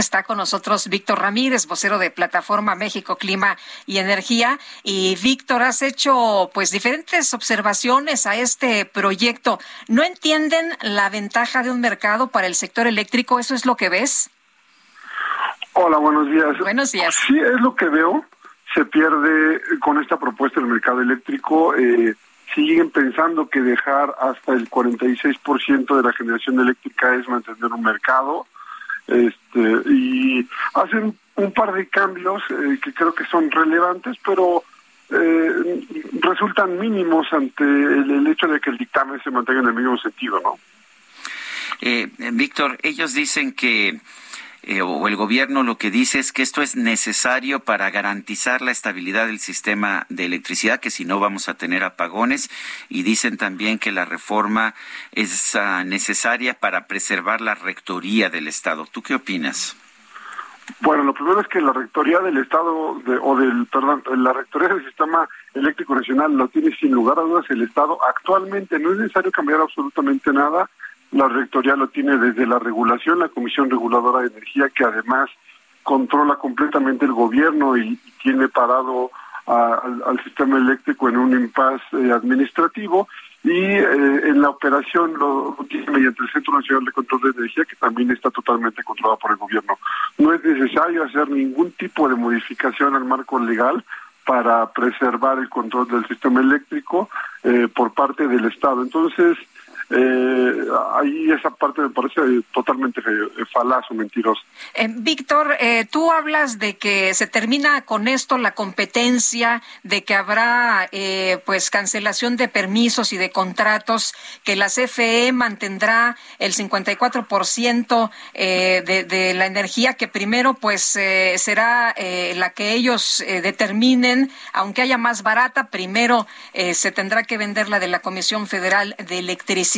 Está con nosotros Víctor Ramírez, vocero de Plataforma México Clima y Energía. Y Víctor, has hecho pues diferentes observaciones a este proyecto. ¿No entienden la ventaja de un mercado para el sector eléctrico? ¿Eso es lo que ves? Hola, buenos días. Buenos días. Sí, es lo que veo. Se pierde con esta propuesta del mercado eléctrico. Eh, siguen pensando que dejar hasta el 46% de la generación eléctrica es mantener un mercado este, y hacen un par de cambios eh, que creo que son relevantes, pero eh, resultan mínimos ante el, hecho de que el dictamen se mantenga en el mismo sentido, ¿no? Eh, Víctor, ellos dicen que eh, o el gobierno lo que dice es que esto es necesario para garantizar la estabilidad del sistema de electricidad, que si no vamos a tener apagones, y dicen también que la reforma es uh, necesaria para preservar la rectoría del Estado. ¿Tú qué opinas? Bueno, lo primero es que la rectoría del Estado, de, o del, perdón, la rectoría del Sistema Eléctrico Nacional lo tiene sin lugar a dudas el Estado. Actualmente no es necesario cambiar absolutamente nada la rectoría lo tiene desde la regulación, la Comisión Reguladora de Energía, que además controla completamente el gobierno y, tiene parado al, sistema eléctrico en un impasse eh, administrativo y eh, en la operación lo, tiene mediante el Centro Nacional de Control de Energía que también está totalmente controlado por el gobierno. No es necesario hacer ningún tipo de modificación al marco legal para preservar el control del sistema eléctrico eh, por parte del Estado. Entonces, eh, ahí esa parte me parece totalmente falaz o mentirosa. Eh, Víctor, eh, tú hablas de que se termina con esto la competencia, de que habrá eh, pues cancelación de permisos y de contratos, que la CFE mantendrá el 54% eh, de, de la energía que primero pues eh, será eh, la que ellos eh, determinen, aunque haya más barata, primero eh, se tendrá que vender la de la Comisión Federal de Electricidad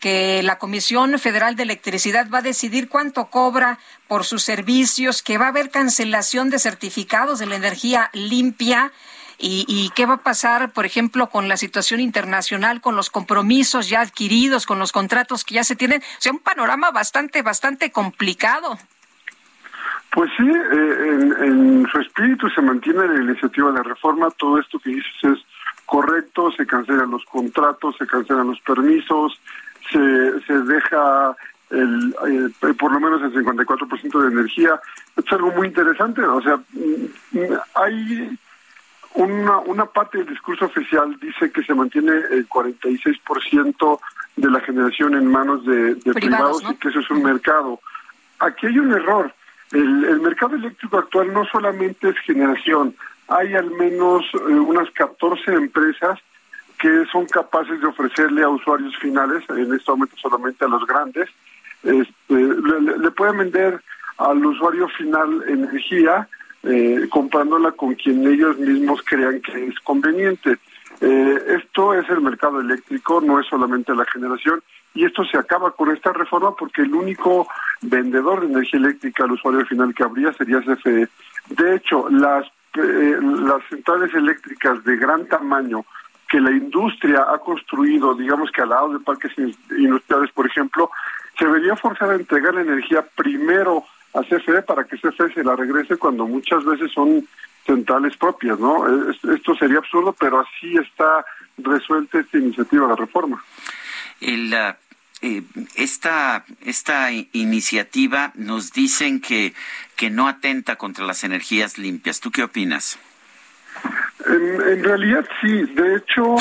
que la Comisión Federal de Electricidad va a decidir cuánto cobra por sus servicios, que va a haber cancelación de certificados de la energía limpia. Y, qué va a pasar, por ejemplo, con la situación internacional, con los compromisos ya adquiridos, con los contratos que ya se tienen. O sea, un panorama bastante, bastante complicado. Pues sí, eh, en, en, su espíritu se mantiene la iniciativa de reforma. Todo esto que dices es correcto, se cancelan los contratos, se cancelan los permisos, se, se deja el, eh, por lo menos el 54% de energía. Es algo muy interesante, o sea, mm, hay una, una parte del discurso oficial dice que se mantiene el 46% de la generación en manos de, privados, y que eso es un mercado. Aquí hay un error. El, el mercado eléctrico actual no solamente es generación, hay al menos eh, unas 14 empresas que son capaces de ofrecerle a usuarios finales, en este momento solamente a los grandes, este, le, pueden vender al usuario final energía eh, comprándola con quien ellos mismos crean que es conveniente. Eh, esto es el mercado eléctrico, no es solamente la generación, y esto se acaba con esta reforma porque el único vendedor de energía eléctrica al usuario final que habría sería CFE. De hecho, las eh, las centrales eléctricas de gran tamaño que la industria ha construido, digamos que al lado de parques industriales, por ejemplo, se vería forzada a entregar la energía primero a CFE para que CFE se la regrese cuando muchas veces son centrales propias, ¿no? Esto sería absurdo, pero así está resuelta esta iniciativa de reforma. El, eh, esta, esta iniciativa nos dicen que, que no atenta contra las energías limpias. ¿Tú qué opinas? En, realidad sí. De hecho,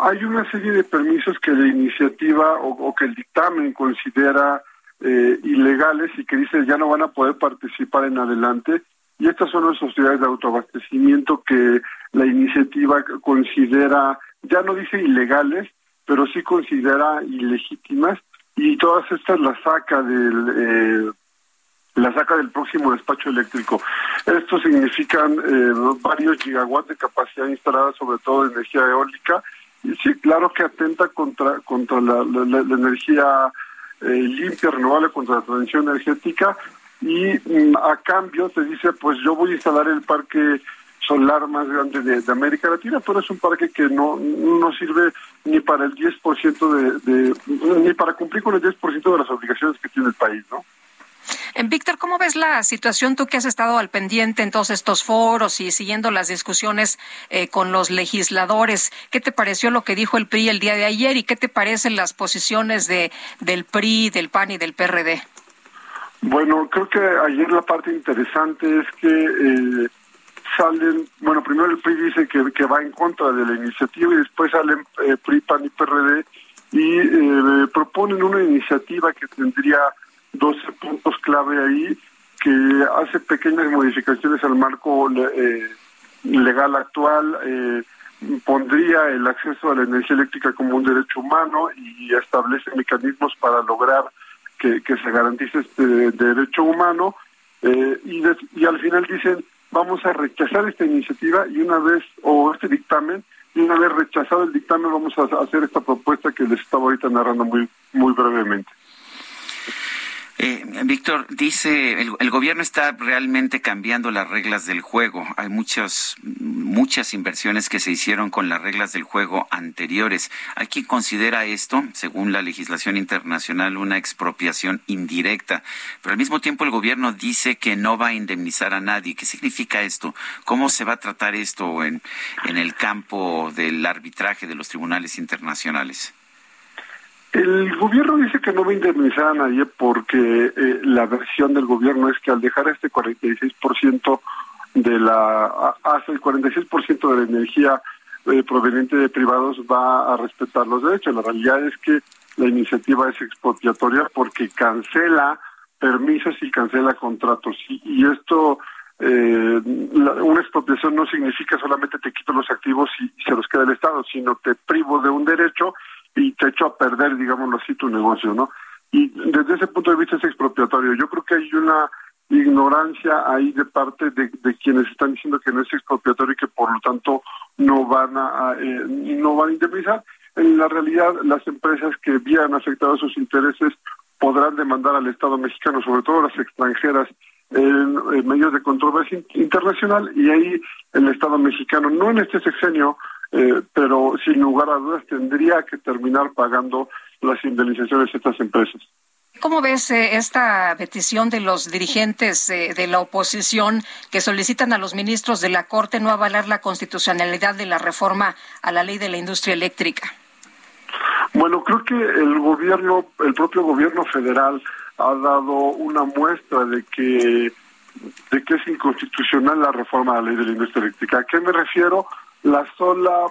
hay una serie de permisos que la iniciativa o, que el dictamen considera eh, ilegales y que dice ya no van a poder participar en adelante. Y estas son las sociedades de autoabastecimiento que la iniciativa considera, ya no dice ilegales, pero sí considera ilegítimas y todas estas las saca del eh, la saca del próximo despacho eléctrico. Esto significan eh, varios gigawatts de capacidad instalada, sobre todo de energía eólica. Y sí, claro que atenta contra contra la, energía eh, limpia, renovable, contra la transición energética. Y mm, a cambio te dice, pues yo voy a instalar el parque solar más grande de, América Latina, pero es un parque que no, no sirve ni para el 10% de, de, ni para cumplir con el 10% de las obligaciones que tiene el país, ¿no? Eh, Víctor, ¿cómo ves la situación tú que has estado al pendiente en todos estos foros y siguiendo las discusiones eh, con los legisladores? ¿Qué te pareció lo que dijo el PRI el día de ayer y qué te parecen las posiciones de del PRI, del PAN y del PRD? Bueno, creo que ayer la parte interesante es que eh, salen, bueno, primero el PRI dice que, que, va en contra de la iniciativa y después salen eh, PRI, PAN y PRD y eh, proponen una iniciativa que tendría 12 puntos clave ahí, que hace pequeñas modificaciones al marco eh, legal actual, eh, pondría el acceso a la energía eléctrica como un derecho humano y establece mecanismos para lograr que, que se garantice este derecho humano. Eh, y, y al final dicen, vamos a rechazar esta iniciativa y una vez, o este dictamen, y una vez rechazado el dictamen vamos a hacer esta propuesta que les estaba ahorita narrando muy, muy brevemente. Eh, Víctor, dice, el, gobierno está realmente cambiando las reglas del juego. Hay muchas, muchas inversiones que se hicieron con las reglas del juego anteriores. Hay quien considera esto, según la legislación internacional, una expropiación indirecta. Pero al mismo tiempo el gobierno dice que no va a indemnizar a nadie. ¿Qué significa esto? ¿Cómo se va a tratar esto en, en el campo del arbitraje de los tribunales internacionales? El gobierno dice que no va a indemnizar a nadie porque eh, la versión del gobierno es que al dejar este 46% de la hasta el 46% de la energía eh, proveniente de privados va a respetar los derechos. La realidad es que la iniciativa es expropiatoria porque cancela permisos y cancela contratos y, esto eh, una expropiación no significa solamente te quito los activos y se los queda el Estado, sino te privo de un derecho y te echo a perder, digámoslo así, tu negocio, ¿no? Y desde ese punto de vista es expropiatorio. Yo creo que hay una ignorancia ahí de parte de, quienes están diciendo que no es expropiatorio y que por lo tanto no van a eh, no van a indemnizar. En la realidad, las empresas que habían afectado sus intereses podrán demandar al Estado mexicano, sobre todo las extranjeras, en, en medios de controversia internacional y ahí el Estado mexicano, no en este sexenio, eh, pero sin lugar a dudas tendría que terminar pagando las indemnizaciones de estas empresas. ¿Cómo ves eh, esta petición de los dirigentes eh, de la oposición que solicitan a los ministros de la Corte no avalar la constitucionalidad de la reforma a la ley de la industria eléctrica? Bueno, creo que el gobierno, el propio gobierno federal ha dado una muestra de que de que es inconstitucional la reforma a la ley de la industria eléctrica. ¿A qué me refiero? La sola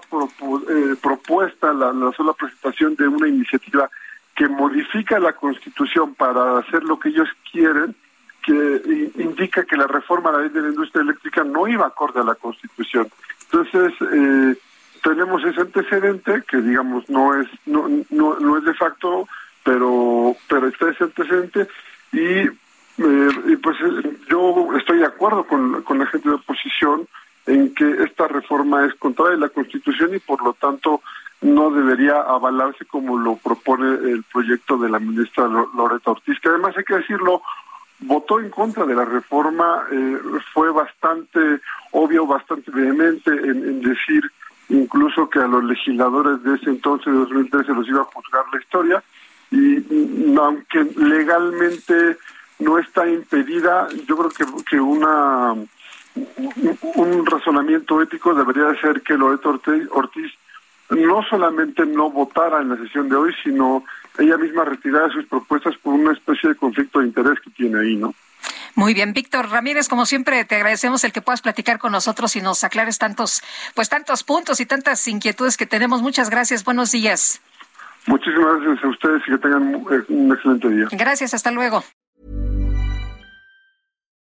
eh, propuesta, la, sola presentación de una iniciativa que modifica la Constitución para hacer lo que ellos quieren, que indica que la reforma a la ley de la industria eléctrica no iba acorde a la Constitución. Entonces, eh, tenemos ese antecedente que digamos no es no, no, no es de facto, pero pero está ese antecedente y, eh, y pues yo estoy de acuerdo con, con la gente de oposición en que esta reforma es contraria a la Constitución y por lo tanto no debería avalarse como lo propone el proyecto de la ministra Loreta Ortiz, que además hay que decirlo, votó en contra de la reforma, eh, fue bastante obvio, bastante vehemente en, decir incluso que a los legisladores de ese entonces, de 2013, los iba a juzgar la historia, y mm, aunque legalmente no está impedida, yo creo que, que una un razonamiento ético debería ser que Loreto Ortiz no solamente no votara en la sesión de hoy, sino ella misma retirara sus propuestas por una especie de conflicto de interés que tiene ahí, ¿no? Muy bien, Víctor Ramírez, como siempre te agradecemos el que puedas platicar con nosotros y nos aclares tantos, pues tantos puntos y tantas inquietudes que tenemos. Muchas gracias, buenos días. Muchísimas gracias a ustedes y que tengan un excelente día. Gracias, hasta luego.